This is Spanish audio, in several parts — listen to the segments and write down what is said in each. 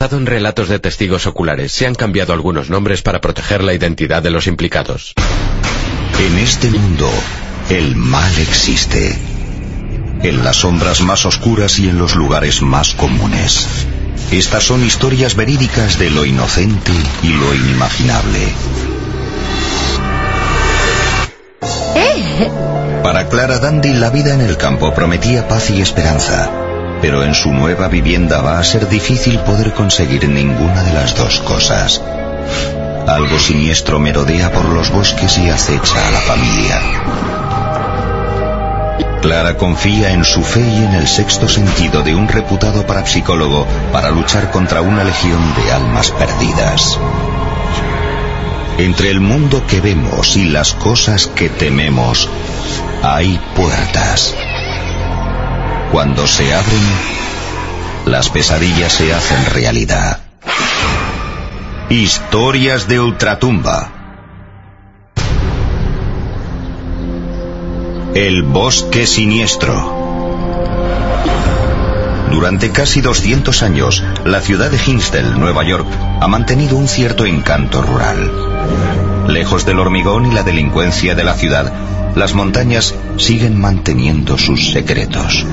En relatos de testigos oculares, se han cambiado algunos nombres para proteger la identidad de los implicados. En este mundo, el mal existe. En las sombras más oscuras y en los lugares más comunes. Estas son historias verídicas de lo inocente y lo inimaginable. Para Clara Dandy la vida en el campo prometía paz y esperanza, pero en su nueva vivienda va a ser difícil poder conseguir ninguna de las dos cosas. Algo siniestro merodea por los bosques y acecha a la familia. Clara confía en su fe y en el sexto sentido de un reputado parapsicólogo para luchar contra una legión de almas perdidas. Entre el mundo que vemos y las cosas que tememos, hay puertas. Cuando se abren, las pesadillas se hacen realidad. Historias de Ultratumba. El bosque siniestro. Durante casi 200 años, la ciudad de Hinsdale, Nueva York, ha mantenido un cierto encanto rural. Lejos del hormigón y la delincuencia de la ciudad, las montañas siguen manteniendo sus secretos.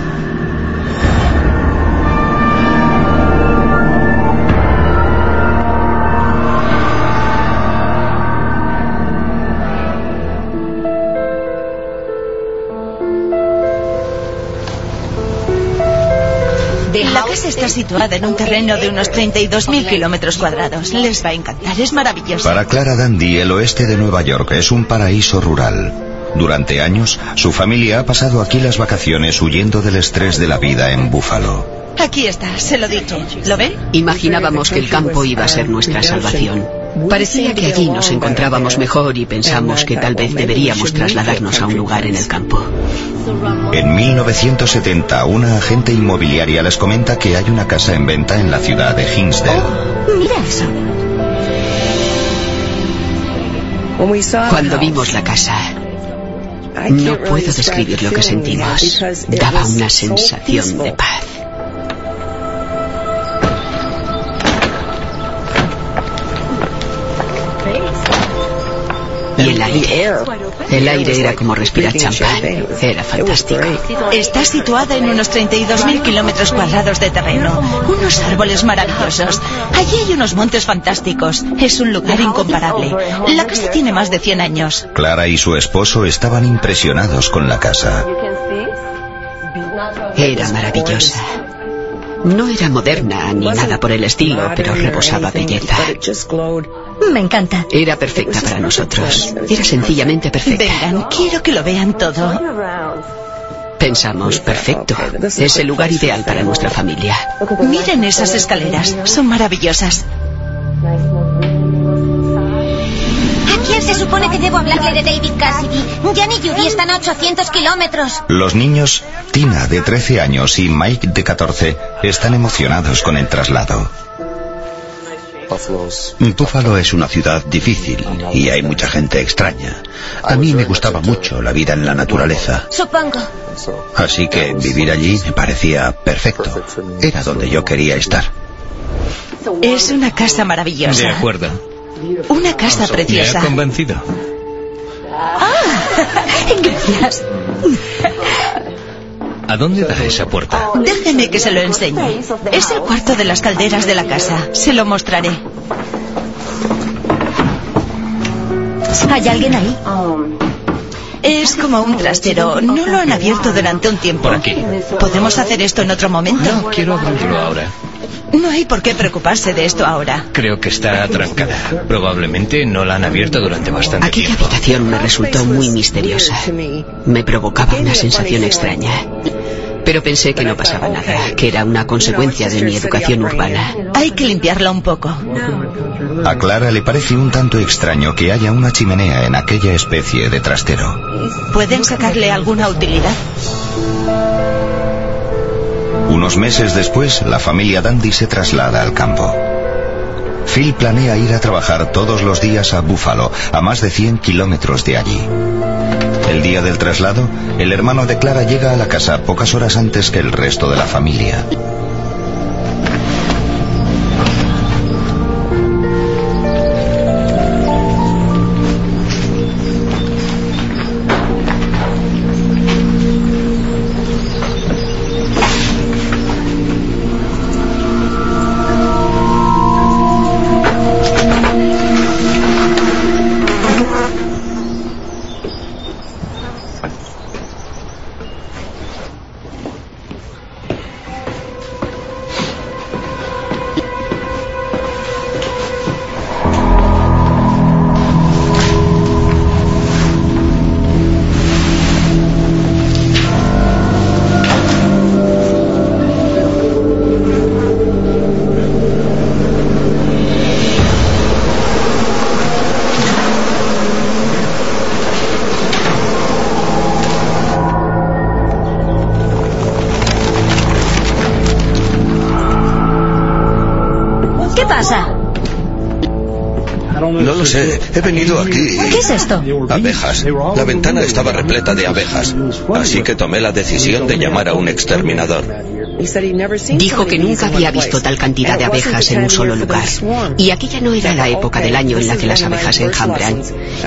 La casa está situada en un terreno de unos 32.000 kilómetros cuadrados. Les va a encantar, es maravilloso. Para Clara Dandy, el oeste de Nueva York es un paraíso rural. Durante años, su familia ha pasado aquí las vacaciones huyendo del estrés de la vida en Búfalo. Aquí está, se lo dije. ¿Lo ven? Imaginábamos que el campo iba a ser nuestra salvación. Parecía que allí nos encontrábamos mejor y pensamos que tal vez deberíamos trasladarnos a un lugar en el campo. En 1970, una agente inmobiliaria les comenta que hay una casa en venta en la ciudad de Hinsdale. Mira eso. Cuando vimos la casa, no puedo describir lo que sentimos. Daba una sensación de paz. El aire. El aire era como respirar champán. Era fantástico. Está situada en unos 32.000 kilómetros cuadrados de terreno. Unos árboles maravillosos. Allí hay unos montes fantásticos. Es un lugar incomparable. La casa tiene más de 100 años. Clara y su esposo estaban impresionados con la casa. Era maravillosa. No era moderna ni nada por el estilo, pero rebosaba belleza. Me encanta. Era perfecta para nosotros. Era sencillamente perfecta. Vengan, quiero que lo vean todo. Pensamos, perfecto. Es el lugar ideal para nuestra familia. Miren esas escaleras. Son maravillosas. ¿A quién se supone que debo hablarle de David Cassidy? Jan y Judy están a 800 kilómetros. Los niños, Tina de 13 años y Mike de 14, están emocionados con el traslado. Búfalo es una ciudad difícil y hay mucha gente extraña. A mí me gustaba mucho la vida en la naturaleza. Supongo. Así que vivir allí me parecía perfecto. Era donde yo quería estar. Es una casa maravillosa. De acuerdo. Una casa Me ha preciosa. convencido. Gracias. ¿A dónde da esa puerta? Déjeme que se lo enseñe. Es el cuarto de las calderas de la casa. Se lo mostraré. ¿Hay alguien ahí? Es como un trastero. No lo han abierto durante un tiempo. Por aquí. ¿Podemos hacer esto en otro momento? No quiero abrirlo ahora. No hay por qué preocuparse de esto ahora. Creo que está atrancada. Probablemente no la han abierto durante bastante Aquella tiempo. habitación me resultó muy misteriosa. Me provocaba una sensación extraña. Pero pensé que no pasaba nada, que era una consecuencia de mi educación urbana. Hay que limpiarla un poco. A Clara le parece un tanto extraño que haya una chimenea en aquella especie de trastero. ¿Pueden sacarle alguna utilidad? Unos meses después, la familia Dandy se traslada al campo. Phil planea ir a trabajar todos los días a Buffalo, a más de 100 kilómetros de allí. El día del traslado, el hermano de Clara llega a la casa pocas horas antes que el resto de la familia. He venido aquí. ¿Qué es esto? Abejas. La ventana estaba repleta de abejas. Así que tomé la decisión de llamar a un exterminador. Dijo que nunca había visto tal cantidad de abejas en un solo lugar. Y aquella no era la época del año en la que las abejas enjambran.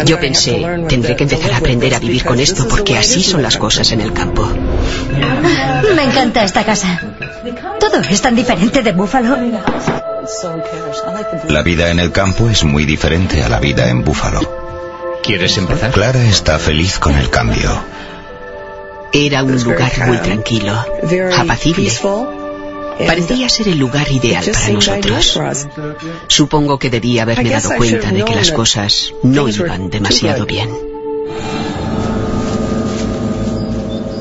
Yo pensé, tendré que empezar a aprender a vivir con esto porque así son las cosas en el campo. Me encanta esta casa. Todo es tan diferente de Búfalo. La vida en el campo es muy diferente a la vida en Búfalo. ¿Quieres empezar? Clara está feliz con el cambio. Era un lugar muy tranquilo, apacible. Parecía ser el lugar ideal para nosotros. Supongo que debía haberme dado cuenta de que las cosas no iban demasiado bien.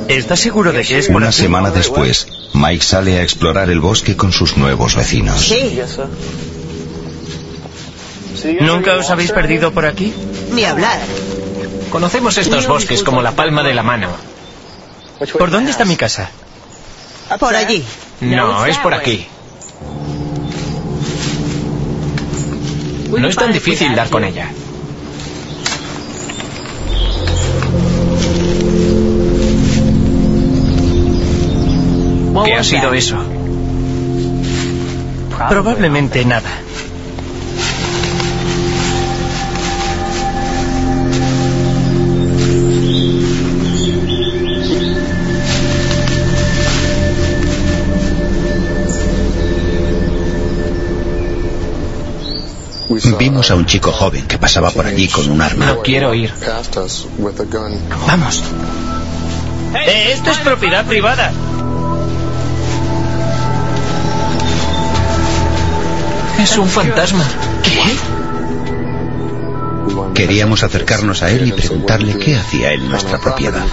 ¿Estás seguro de que es por Una semana después, Mike sale a explorar el bosque con sus nuevos vecinos. ¿Nunca os habéis perdido por aquí? Ni hablar. Conocemos estos bosques como la palma de la mano. ¿Por dónde está mi casa? Por allí. No, es por aquí. No es tan difícil dar con ella. ¿Qué ha sido eso? Probablemente nada. Vimos a un chico joven que pasaba por allí con un arma. No quiero ir. Vamos. Eh, esto es propiedad privada. Es un fantasma. Queríamos acercarnos a él y preguntarle qué hacía en nuestra propiedad.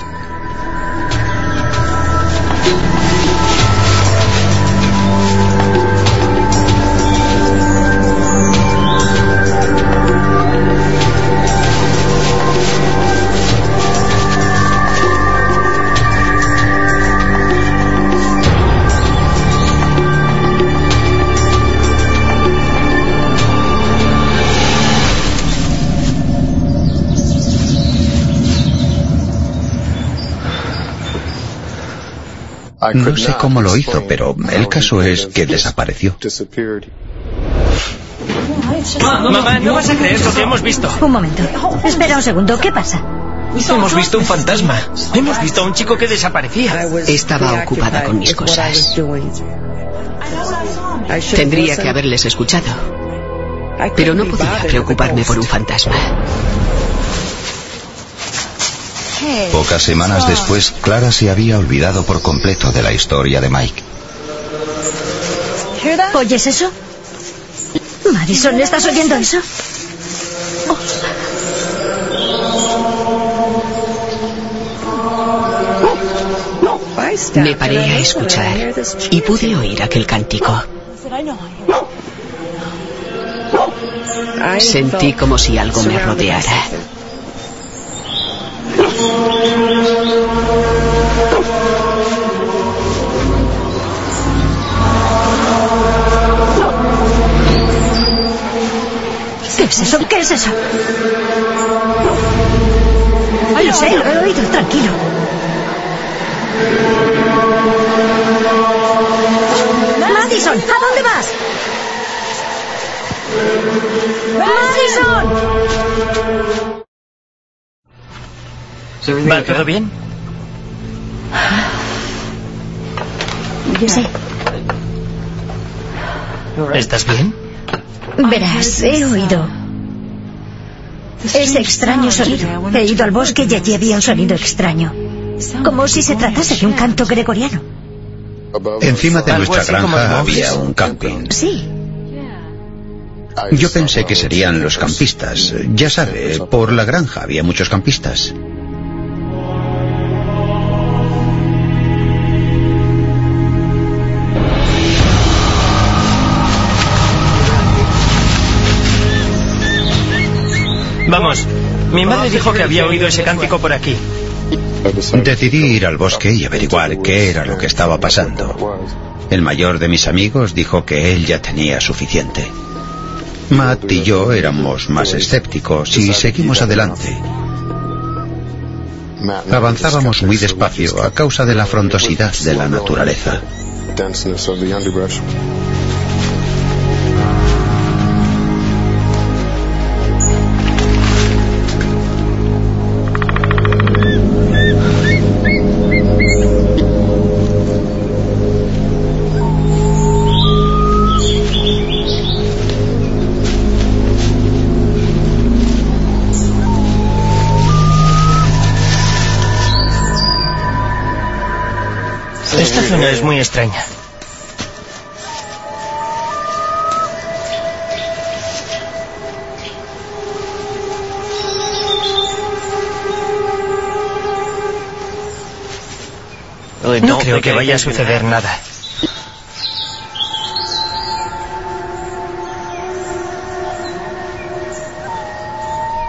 No sé cómo lo hizo, pero el caso es que desapareció. Mamá, no vas a creer lo que hemos visto. Un momento. Espera un segundo. ¿Qué pasa? Hemos visto un fantasma. Hemos visto a un chico que desaparecía. Estaba ocupada con mis cosas. Tendría que haberles escuchado. Pero no podía preocuparme por un fantasma. Pocas semanas después, Clara se había olvidado por completo de la historia de Mike. ¿Oyes eso? Madison, ¿estás oyendo eso? Me paré a escuchar y pude oír aquel cántico. Sentí como si algo me rodeara. ¿Qué es eso? ¿Qué es eso? Lo sé, lo he oído, tranquilo. Madison, ¿a dónde vas? Madison. ¿Va todo bien? Sí. ¿Estás bien? Verás, he oído ese extraño sonido. He ido al bosque y allí había un sonido extraño. Como si se tratase de un canto gregoriano. Encima de nuestra granja había un camping. Sí. Yo pensé que serían los campistas. Ya sabe, por la granja había muchos campistas. Vamos, mi madre dijo que había oído ese cántico por aquí. Decidí ir al bosque y averiguar qué era lo que estaba pasando. El mayor de mis amigos dijo que él ya tenía suficiente. Matt y yo éramos más escépticos y seguimos adelante. Avanzábamos muy despacio a causa de la frondosidad de la naturaleza. Es muy extraña. No creo que vaya a suceder nada.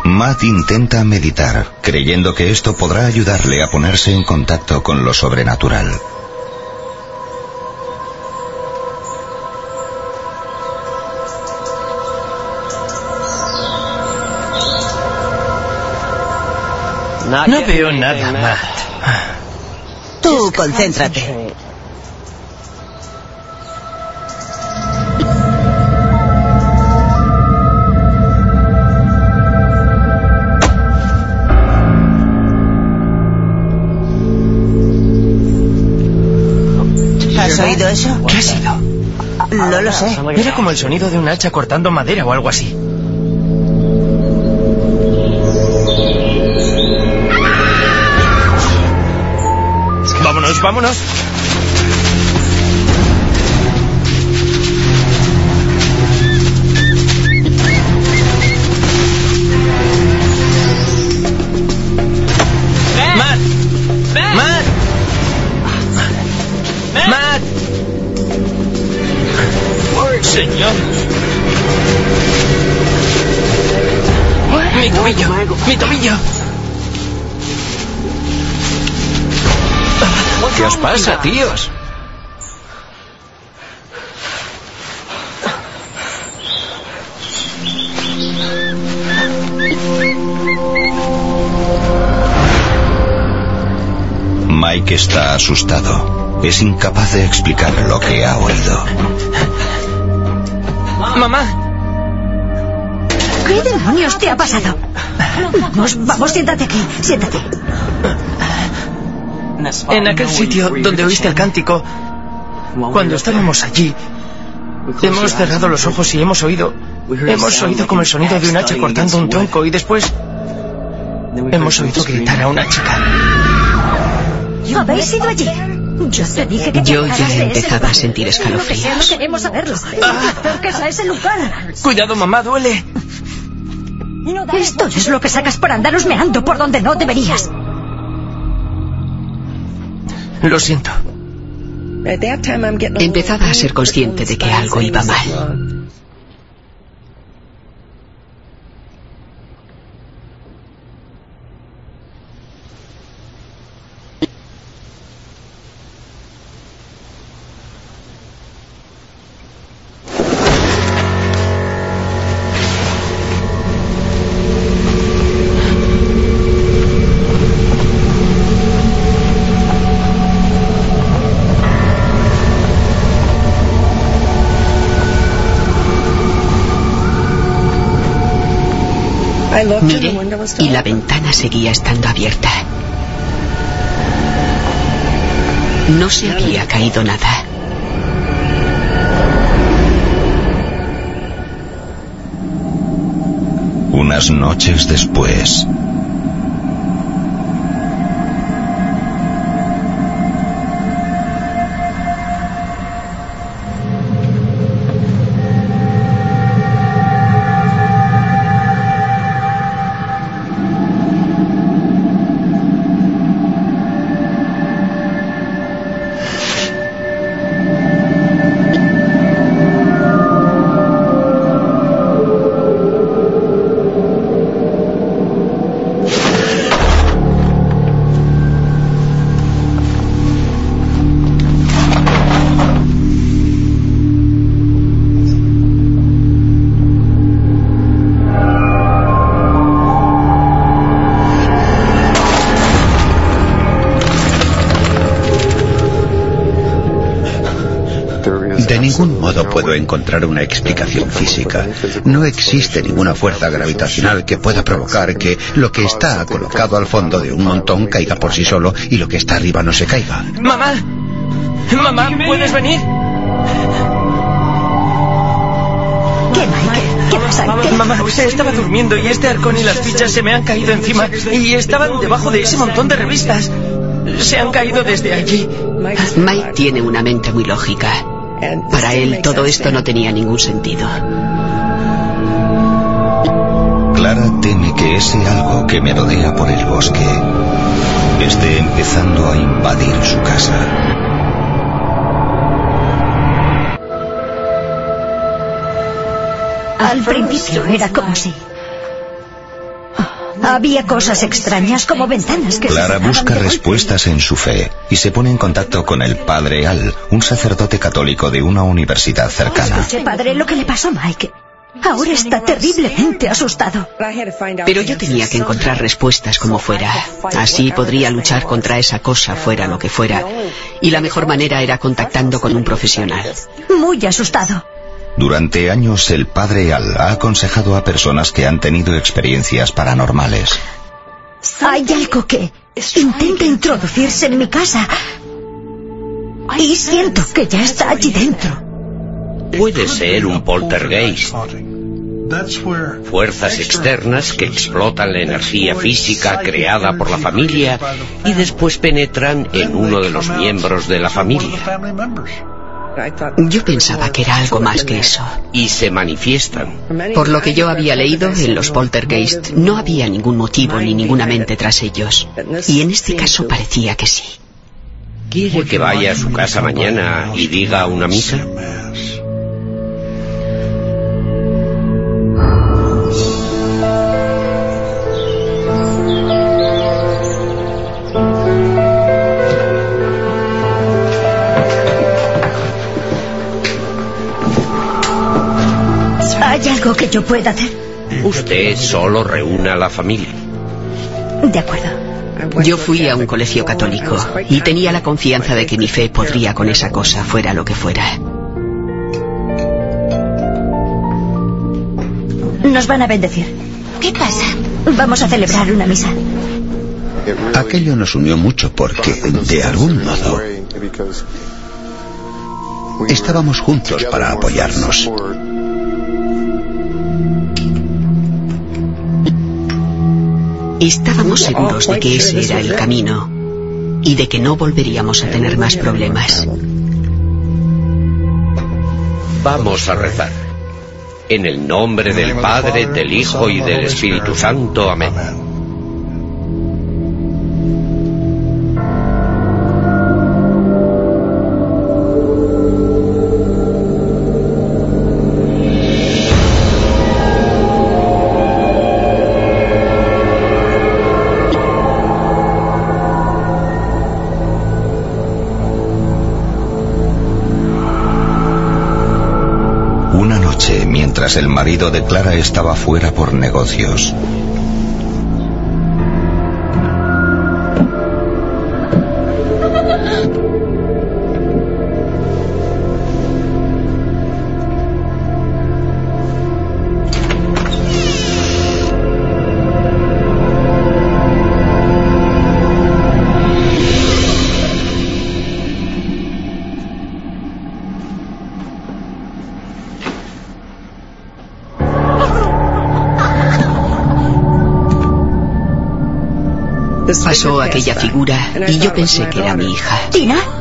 Matt intenta meditar, creyendo que esto podrá ayudarle a ponerse en contacto con lo sobrenatural. No veo nada, Matt. Tú concéntrate. ¿Has oído eso? ¿Qué ha sido? No lo sé. Era como el sonido de un hacha cortando madera o algo así. Vámonos. Señor. Mi tobillo. Mi tobillo. ¿Qué os pasa, tíos? Mike está asustado. Es incapaz de explicar lo que ha oído. Mamá. ¿Qué demonios te ha pasado? Vamos, vamos, siéntate aquí, siéntate. En aquel sitio donde oíste el cántico, cuando estábamos allí, hemos cerrado los ojos y hemos oído, hemos oído como el sonido de un hacha cortando un tronco y después hemos oído gritar a una chica. ¿Habéis ido allí? Yo te dije que te Yo ya empezaba a sentir No escalofríos. queremos saberlo. No acerques a ese lugar. Cuidado, mamá, duele. Esto es lo que sacas por andar husmeando por donde no deberías. Lo siento. Empezaba a ser consciente de que algo iba mal. La ventana seguía estando abierta. No se había caído nada. Unas noches después. Puedo encontrar una explicación física. No existe ninguna fuerza gravitacional que pueda provocar que lo que está colocado al fondo de un montón caiga por sí solo y lo que está arriba no se caiga. ¡Mamá! ¡Mamá! ¿Puedes venir? ¿Qué, Mike? ¿Qué pasa? ¿Qué? Mamá, estaba durmiendo y este arcón y las fichas se me han caído encima y estaban debajo de ese montón de revistas. Se han caído desde allí. Mike tiene una mente muy lógica. Para él todo esto no tenía ningún sentido. Clara teme que ese algo que merodea por el bosque esté empezando a invadir su casa. Al principio era como si... Había cosas extrañas como ventanas que... se Clara busca respuestas en su fe y se pone en contacto con el padre Al, un sacerdote católico de una universidad cercana. Escuche, padre, lo que le pasó a Mike. Ahora está terriblemente asustado. Pero yo tenía que encontrar respuestas como fuera. Así podría luchar contra esa cosa, fuera lo que fuera. Y la mejor manera era contactando con un profesional. Muy asustado. Durante años el padre Al ha aconsejado a personas que han tenido experiencias paranormales. Hay algo que intenta introducirse en mi casa. Y siento que ya está allí dentro. Puede ser un poltergeist. Fuerzas externas que explotan la energía física creada por la familia y después penetran en uno de los miembros de la familia Yo pensaba que era algo más que eso. y se manifiestan. Por lo que yo había leído, en los poltergeist no había ningún motivo ni ninguna mente tras ellos. Y en este caso parecía que sí. ¿Quiere que vaya a su casa mañana y diga una misa? ¿Hay algo que yo pueda hacer? Usted solo reúna a la familia. De acuerdo. Yo fui a un colegio católico y tenía la confianza de que mi fe podría con esa cosa, fuera lo que fuera. Nos van a bendecir. ¿Qué pasa? Vamos a celebrar una misa. Aquello nos unió mucho porque, de algún modo, estábamos juntos para apoyarnos. Estábamos seguros de que ese era el camino y de que no volveríamos a tener más problemas. Vamos a rezar. En el nombre del Padre, del Hijo y del Espíritu Santo. Amén. Mientras el marido de Clara estaba fuera por negocios. Pasó aquella figura y yo pensé que era mi hija. ¿Tina?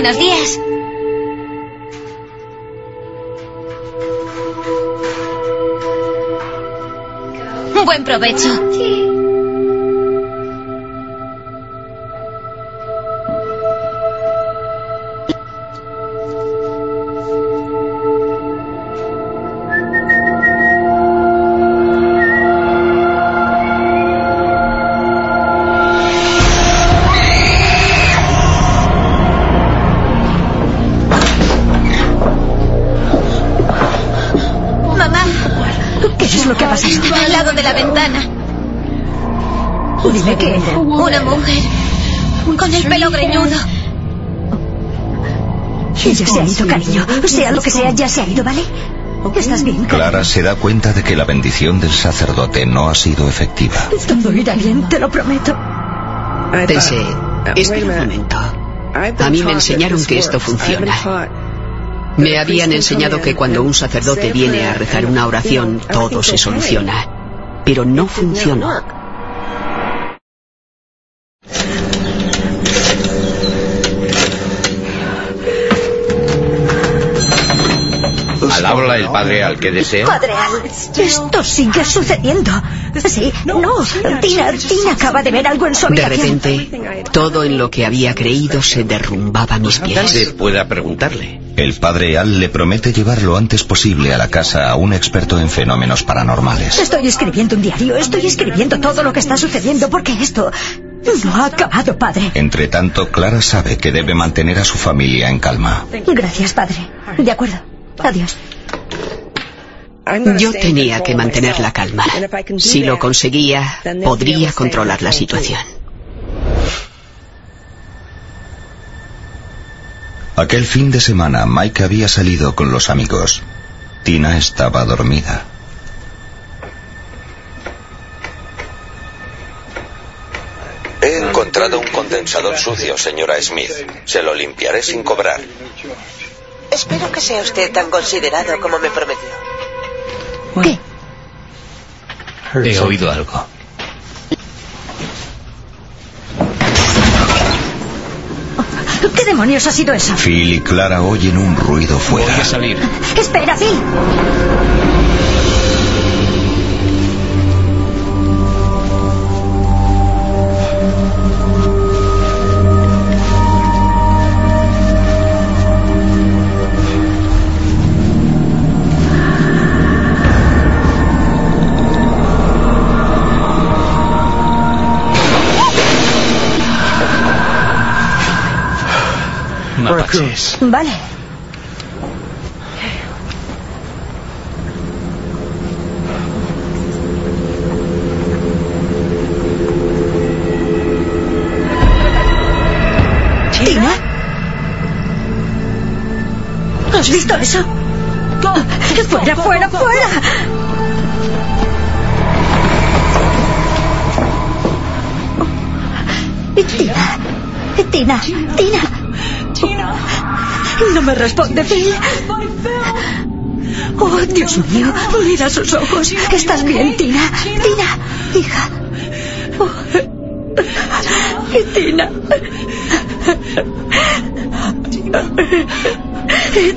Buenos días. Buen provecho. Una mujer con el pelo greñudo. Ella se ha ido, cariño. Sea lo que sea, ya se ha ido, ¿vale? ¿Estás bien? Clara se da cuenta de que la bendición del sacerdote no ha sido efectiva. Todo irá bien, te lo prometo. Pensé, espera un momento. A mí me enseñaron que esto funciona. Me habían enseñado que cuando un sacerdote viene a rezar una oración, todo se soluciona. Pero no funcionó. El padre al que desea. Padre Al, esto sigue sucediendo. Sí, no, Tina, Tina acaba de ver algo en su De habitación. repente, todo en lo que había creído se derrumbaba a mis Tal pies. vez pueda preguntarle. El padre Al le promete llevar lo antes posible a la casa a un experto en fenómenos paranormales. Estoy escribiendo un diario, estoy escribiendo todo lo que está sucediendo porque esto no ha acabado, padre. Entre tanto, Clara sabe que debe mantener a su familia en calma. Gracias, padre. De acuerdo. Adiós. Yo tenía que mantener la calma. Si lo conseguía, podría controlar la situación. Aquel fin de semana, Mike había salido con los amigos. Tina estaba dormida. He encontrado un condensador sucio, señora Smith. Se lo limpiaré sin cobrar. Espero que sea usted tan considerado como me prometió. ¿Qué? He oído algo. ¿Qué demonios ha sido eso? Phil y Clara oyen un ruido Voy fuera. a salir. Espera, Phil. Vale. ¿Tina? ¿Has visto eso? ¡Fuera, fuera, fuera! Tina, Tina, Tina. No me responde, Phil. Oh, Dios mío, mira sus ojos. ¿Estás bien, Tina? Tina, hija. Oh. Tina.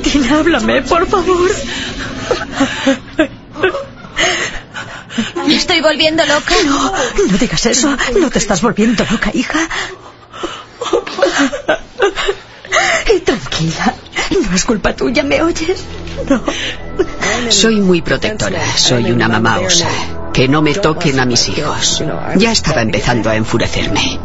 Tina, háblame, por favor. Me estoy volviendo loca. No, no digas eso. No te estás volviendo loca, hija. No es culpa tuya, ¿me oyes? No. Soy muy protectora. Soy una mamá osa. Que no me toquen a mis hijos. Ya estaba empezando a enfurecerme.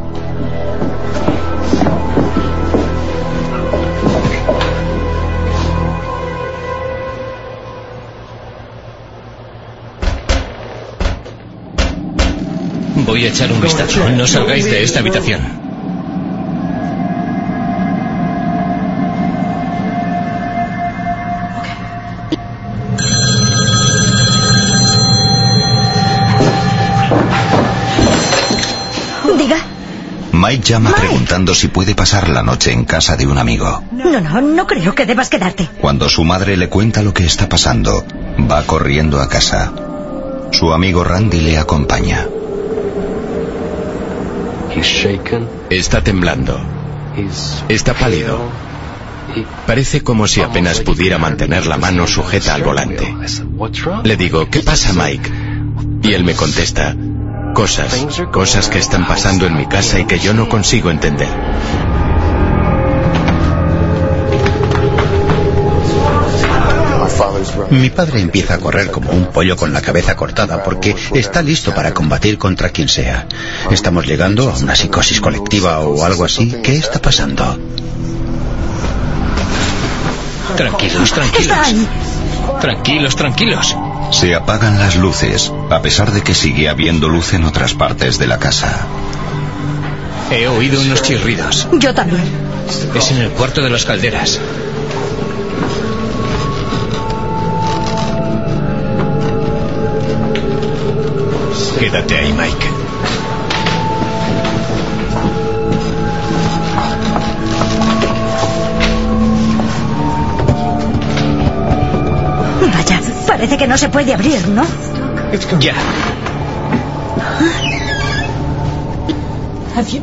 Voy a echar un vistazo. No salgáis de esta habitación. Mike llama preguntando si puede pasar la noche en casa de un amigo. No, no, no creo que debas quedarte. Cuando su madre le cuenta lo que está pasando, va corriendo a casa. Su amigo Randy le acompaña. Está temblando. Está pálido. Parece como si apenas pudiera mantener la mano sujeta al volante. Le digo, ¿qué pasa, Mike? Y él me contesta, cosas, cosas que están pasando en mi casa y que yo no consigo entender. Mi padre empieza a correr como un pollo con la cabeza cortada porque está listo para combatir contra quien sea. ¿Estamos llegando a una psicosis colectiva o algo así? ¿Qué está pasando? Tranquilos, tranquilos. Tranquilos, tranquilos. Se apagan las luces, a pesar de que sigue habiendo luz en otras partes de la casa. He oído unos chirridos. Yo también. Es en el cuarto de las calderas. Quédate ahí, Mike. Vaya, parece que no se puede abrir, ¿no? Ya.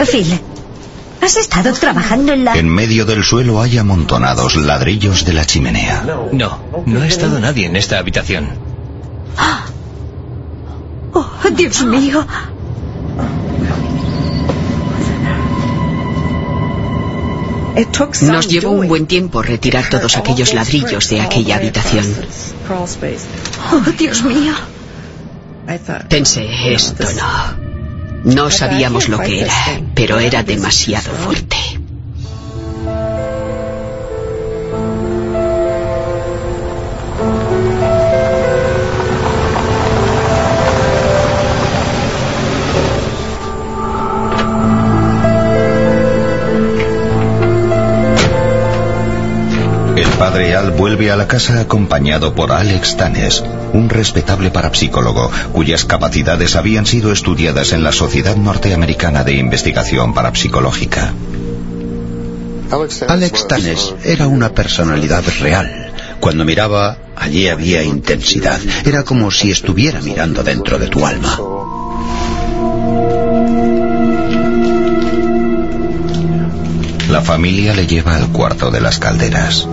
Phil, ¿has estado trabajando en la... En medio del suelo hay amontonados ladrillos de la chimenea. No, no ha estado nadie en esta habitación. Oh, Dios mío. Nos llevó un buen tiempo retirar todos aquellos ladrillos de aquella habitación. Oh, Dios mío. Pensé, esto no. No sabíamos lo que era, pero era demasiado fuerte. Padre Al vuelve a la casa acompañado por Alex Tanes, un respetable parapsicólogo cuyas capacidades habían sido estudiadas en la Sociedad Norteamericana de Investigación Parapsicológica. Alex Tanes era una personalidad real. Cuando miraba, allí había intensidad. Era como si estuviera mirando dentro de tu alma. La familia le lleva al cuarto de las calderas.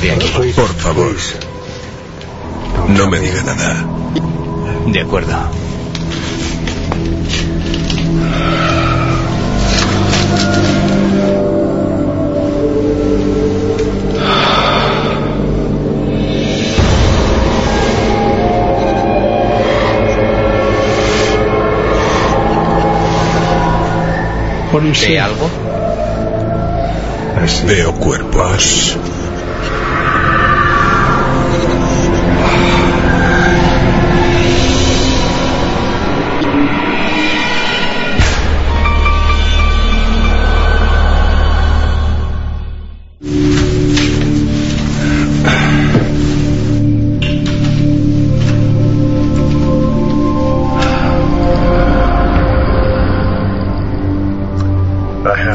De aquí. Por favor. No me diga nada. De acuerdo. ¿Ve algo? Veo cuerpos.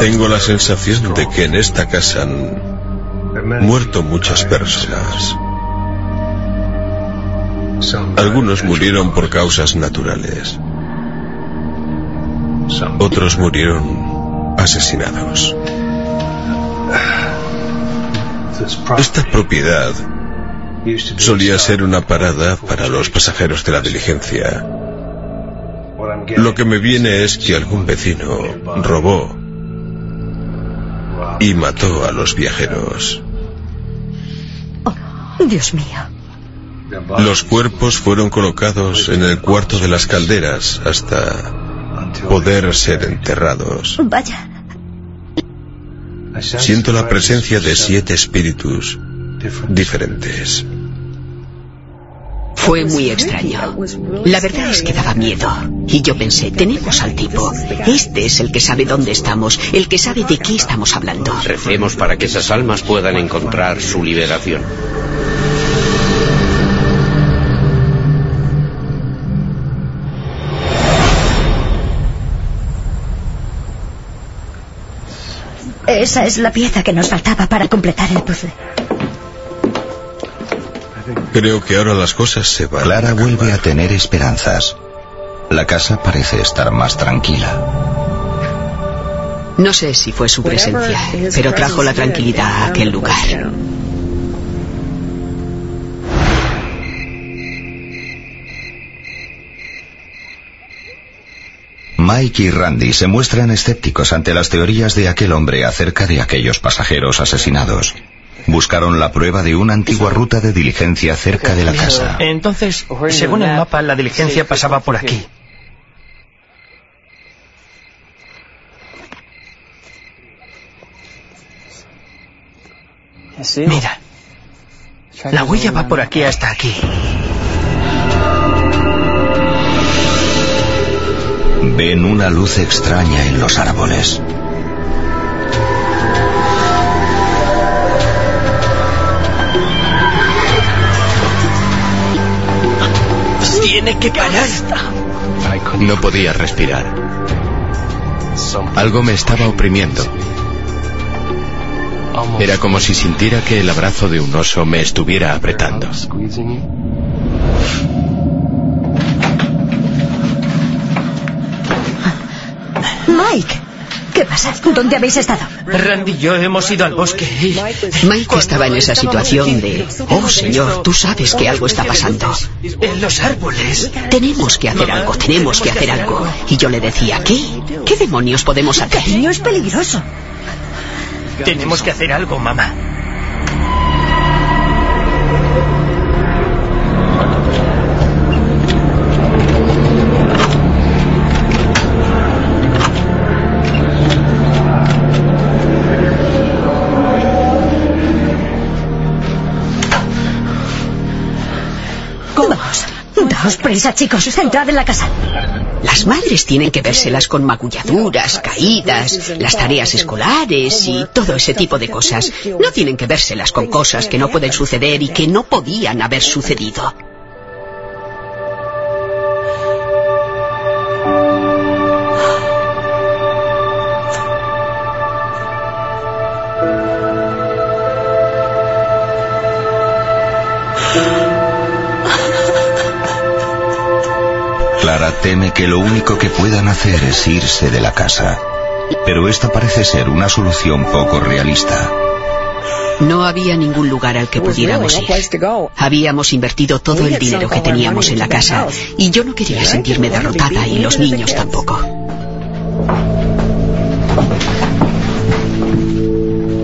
Tengo la sensación de que en esta casa han muerto muchas personas. Algunos murieron por causas naturales. Otros murieron asesinados. Esta propiedad solía ser una parada para los pasajeros de la diligencia. Lo que me viene es que algún vecino robó y mató a los viajeros. Oh, Dios mío. Los cuerpos fueron colocados en el cuarto de las calderas hasta poder ser enterrados. Vaya. Siento la presencia de siete espíritus diferentes. Fue muy extraño. La verdad es que daba miedo. Y yo pensé, tenemos al tipo. Este es el que sabe dónde estamos, el que sabe de qué estamos hablando. Recemos para que esas almas puedan encontrar su liberación. Esa es la pieza que nos faltaba para completar el puzzle. Creo que ahora las cosas se van. Clara vuelve a tener esperanzas. La casa parece estar más tranquila. No sé si fue su presencia, pero trajo la tranquilidad a aquel lugar. Mike y Randy se muestran escépticos ante las teorías de aquel hombre acerca de aquellos pasajeros asesinados. Buscaron la prueba de una antigua ruta de diligencia cerca de la casa. Entonces, según el mapa, la diligencia pasaba por aquí. Mira, la huella va por aquí hasta aquí. Ven una luz extraña en los árboles. Tiene que parar. No podía respirar. Algo me estaba oprimiendo. Era como si sintiera que el abrazo de un oso me estuviera apretando. Mike, ¿qué pasa? ¿Dónde habéis estado? Randy y yo hemos ido al bosque y... Mike estaba en esa situación de, oh señor, tú sabes que algo está pasando. En los árboles. Tenemos que hacer algo, tenemos que hacer algo. Y yo le decía, ¿qué? ¿Qué demonios podemos hacer? Cariño, es peligroso. Tenemos que hacer algo, mamá. Daos prisa, chicos. Entrad en la casa. Las madres tienen que vérselas con magulladuras, caídas, las tareas escolares y todo ese tipo de cosas. No tienen que vérselas con cosas que no pueden suceder y que no podían haber sucedido. Teme que lo único que puedan hacer es irse de la casa. Pero esta parece ser una solución poco realista. No había ningún lugar al que pudiéramos ir. Habíamos invertido todo el dinero que teníamos en la casa y yo no quería sentirme derrotada y los niños tampoco.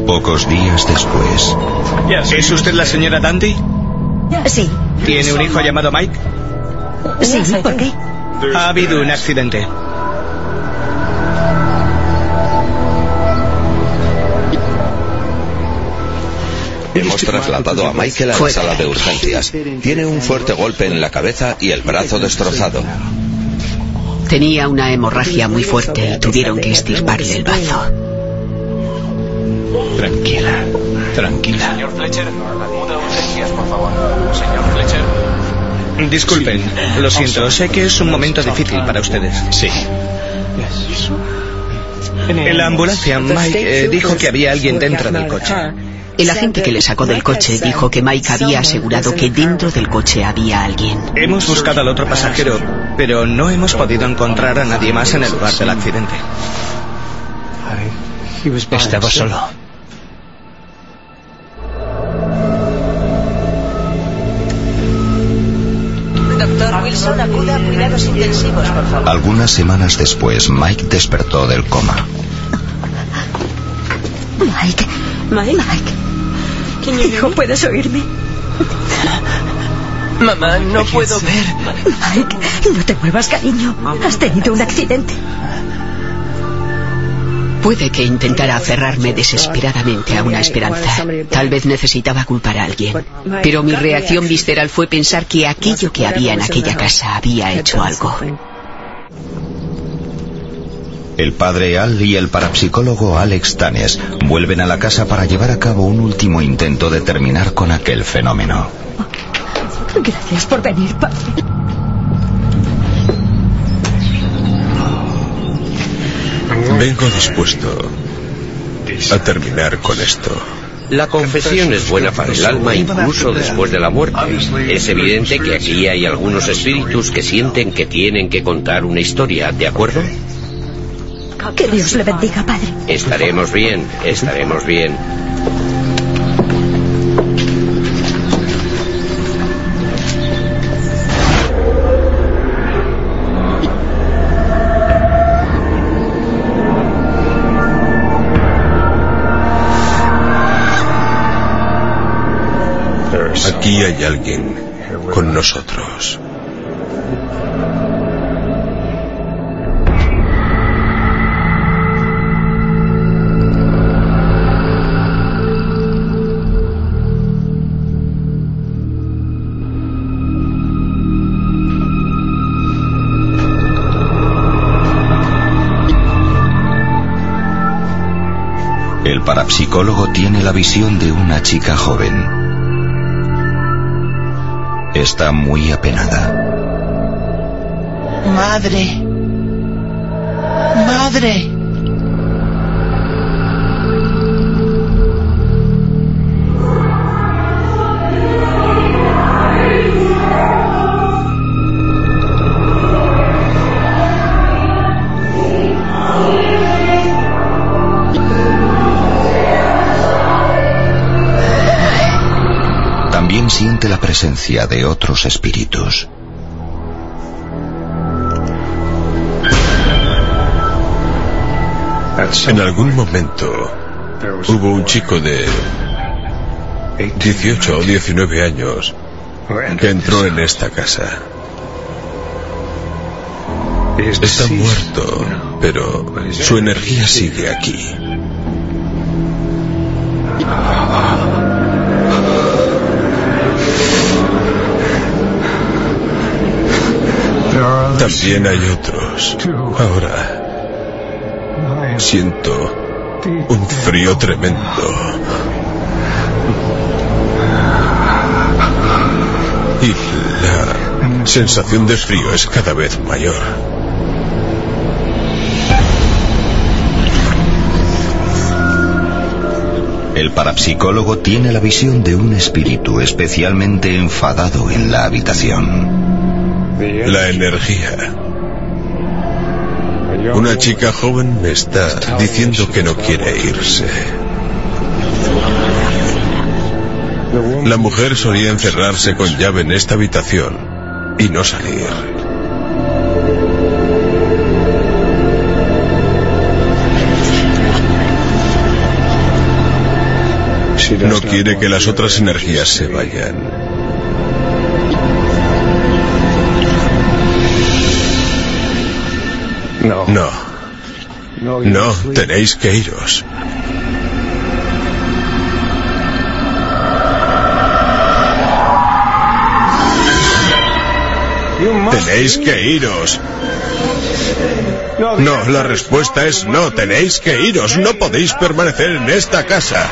Pocos días después, ¿Es usted la señora Dandy? Sí, ¿Tiene un hijo llamado Mike? sí, ¿por qué? Ha habido un accidente. Hemos trasladado a Michael a la sala de urgencias. Tiene un fuerte golpe en la cabeza y el brazo destrozado. Tenía una hemorragia muy fuerte y tuvieron que estirparle el bazo. Tranquila, tranquila. Señor Fletcher, muda urgencias, por favor. Señor Fletcher. Disculpen, lo siento, sé que es un momento difícil para ustedes. Sí. En la ambulancia, Mike eh, dijo que había alguien dentro del coche. El agente que le sacó del coche dijo que Mike había asegurado que dentro del coche había alguien. Hemos buscado al otro pasajero, pero no hemos podido encontrar a nadie más en el lugar del accidente. Estaba solo. Doctor Wilson, acuda a cuidados intensivos, por favor. Algunas semanas después, Mike despertó del coma. Mike. Mike. Mike. Hijo, ¿puedes oírme? Mamá, no puedo ver. Mike, no te muevas, cariño. Has tenido un accidente. Puede que intentara aferrarme desesperadamente a una esperanza. Tal vez necesitaba culpar a alguien. Pero mi reacción visceral fue pensar que aquello que había en aquella casa había hecho algo. El padre Al y el parapsicólogo Alex Tanes vuelven a la casa para llevar a cabo un último intento de terminar con aquel fenómeno. Gracias por venir, padre. Vengo dispuesto a terminar con esto. La confesión es buena para el alma incluso después de la muerte. Es evidente que aquí hay algunos espíritus que sienten que tienen que contar una historia, ¿de acuerdo? Que Dios le bendiga, padre. Estaremos bien, estaremos bien. Aquí hay alguien con nosotros. El parapsicólogo tiene la visión de una chica joven. Está muy apenada. Madre. Madre. También siente la presencia de otros espíritus. En algún momento hubo un chico de 18 o 19 años que entró en esta casa. Está muerto, pero su energía sigue aquí. También hay otros. Ahora siento un frío tremendo. Y la sensación de frío es cada vez mayor. El parapsicólogo tiene la visión de un espíritu especialmente enfadado en la habitación. La energía. Una chica joven me está diciendo que no quiere irse. La mujer solía encerrarse con llave en esta habitación y no salir. No quiere que las otras energías se vayan. No. No, tenéis que iros. Tenéis que iros. No, la respuesta es no, tenéis que iros. No podéis permanecer en esta casa.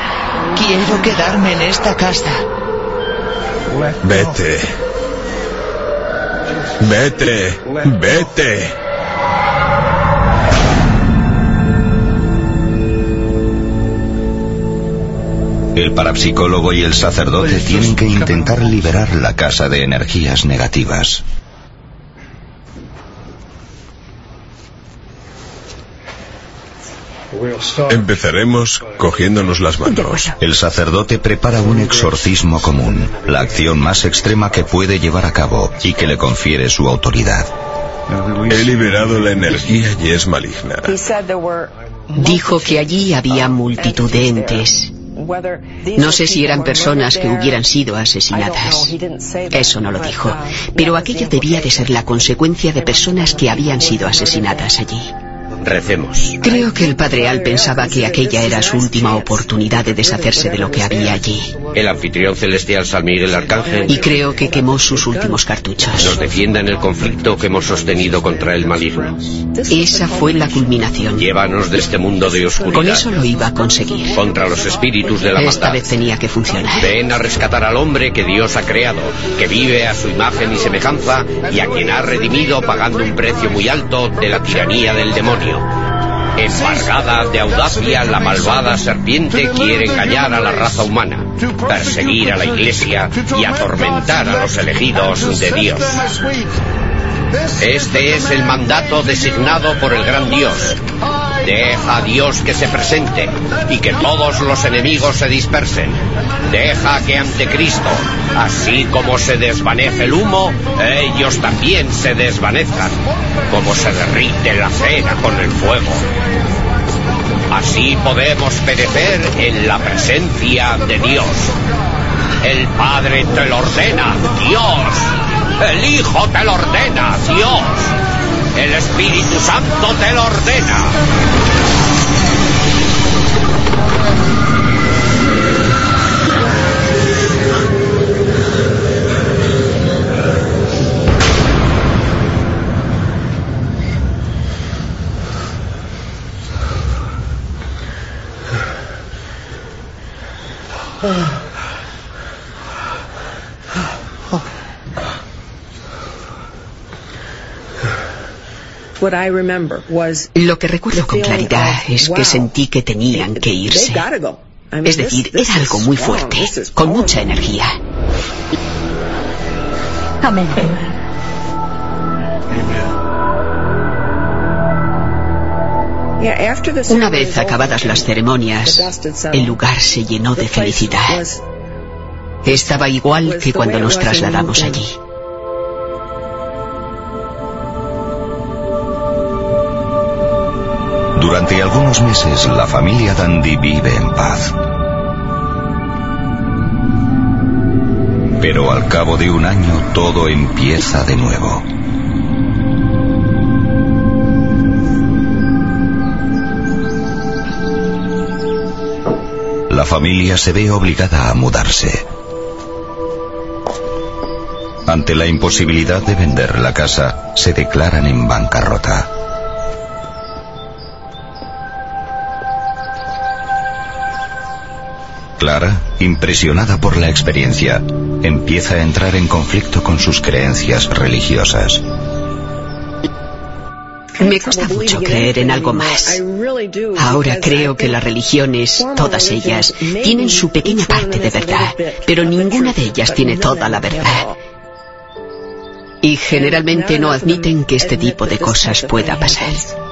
Quiero quedarme en esta casa. Vete. Vete. Vete. El parapsicólogo y el sacerdote tienen que intentar liberar la casa de energías negativas. Empezaremos cogiéndonos las manos. El sacerdote prepara un exorcismo común, la acción más extrema que puede llevar a cabo y que le confiere su autoridad. He liberado la energía y es maligna. Dijo que allí había multitud de entes. No sé si eran personas que hubieran sido asesinadas. Eso no lo dijo. Pero aquello debía de ser la consecuencia de personas que habían sido asesinadas allí. Recemos. Creo que el padre Al pensaba que aquella era su última oportunidad de deshacerse de lo que había allí. El anfitrión celestial San Miguel Arcángel. Y creo que quemó sus últimos cartuchos. Nos defienda en el conflicto que hemos sostenido contra el maligno. Esa fue la culminación. Llévanos de este mundo de oscuridad. Con eso lo iba a conseguir. Contra los espíritus de la Esta maldad. vez tenía que funcionar. Ven a rescatar al hombre que Dios ha creado, que vive a su imagen y semejanza y a quien ha redimido pagando un precio muy alto de la tiranía del demonio. Embargada de audacia, la malvada serpiente quiere engañar a la raza humana, perseguir a la iglesia y atormentar a los elegidos de Dios. Este es el mandato designado por el gran Dios. Deja a Dios que se presente y que todos los enemigos se dispersen. Deja que ante Cristo, así como se desvanece el humo, ellos también se desvanezcan, como se derrite la cera con el fuego. Así podemos perecer en la presencia de Dios. El Padre te lo ordena, Dios. El Hijo te lo ordena, Dios. El Espíritu Santo te lo ordena. Lo que recuerdo con claridad es que sentí que tenían que irse. Es decir, era algo muy fuerte, con mucha energía. Amén. Una vez acabadas las ceremonias, el lugar se llenó de felicidad. Estaba igual que cuando nos trasladamos allí. Durante algunos meses la familia Dandy vive en paz. Pero al cabo de un año todo empieza de nuevo. La familia se ve obligada a mudarse. Ante la imposibilidad de vender la casa, se declaran en bancarrota. Clara, impresionada por la experiencia, empieza a entrar en conflicto con sus creencias religiosas. Me cuesta mucho creer en algo más. Ahora creo que las religiones, todas ellas, tienen su pequeña parte de verdad, pero ninguna de ellas tiene toda la verdad. Y generalmente no admiten que este tipo de cosas pueda pasar.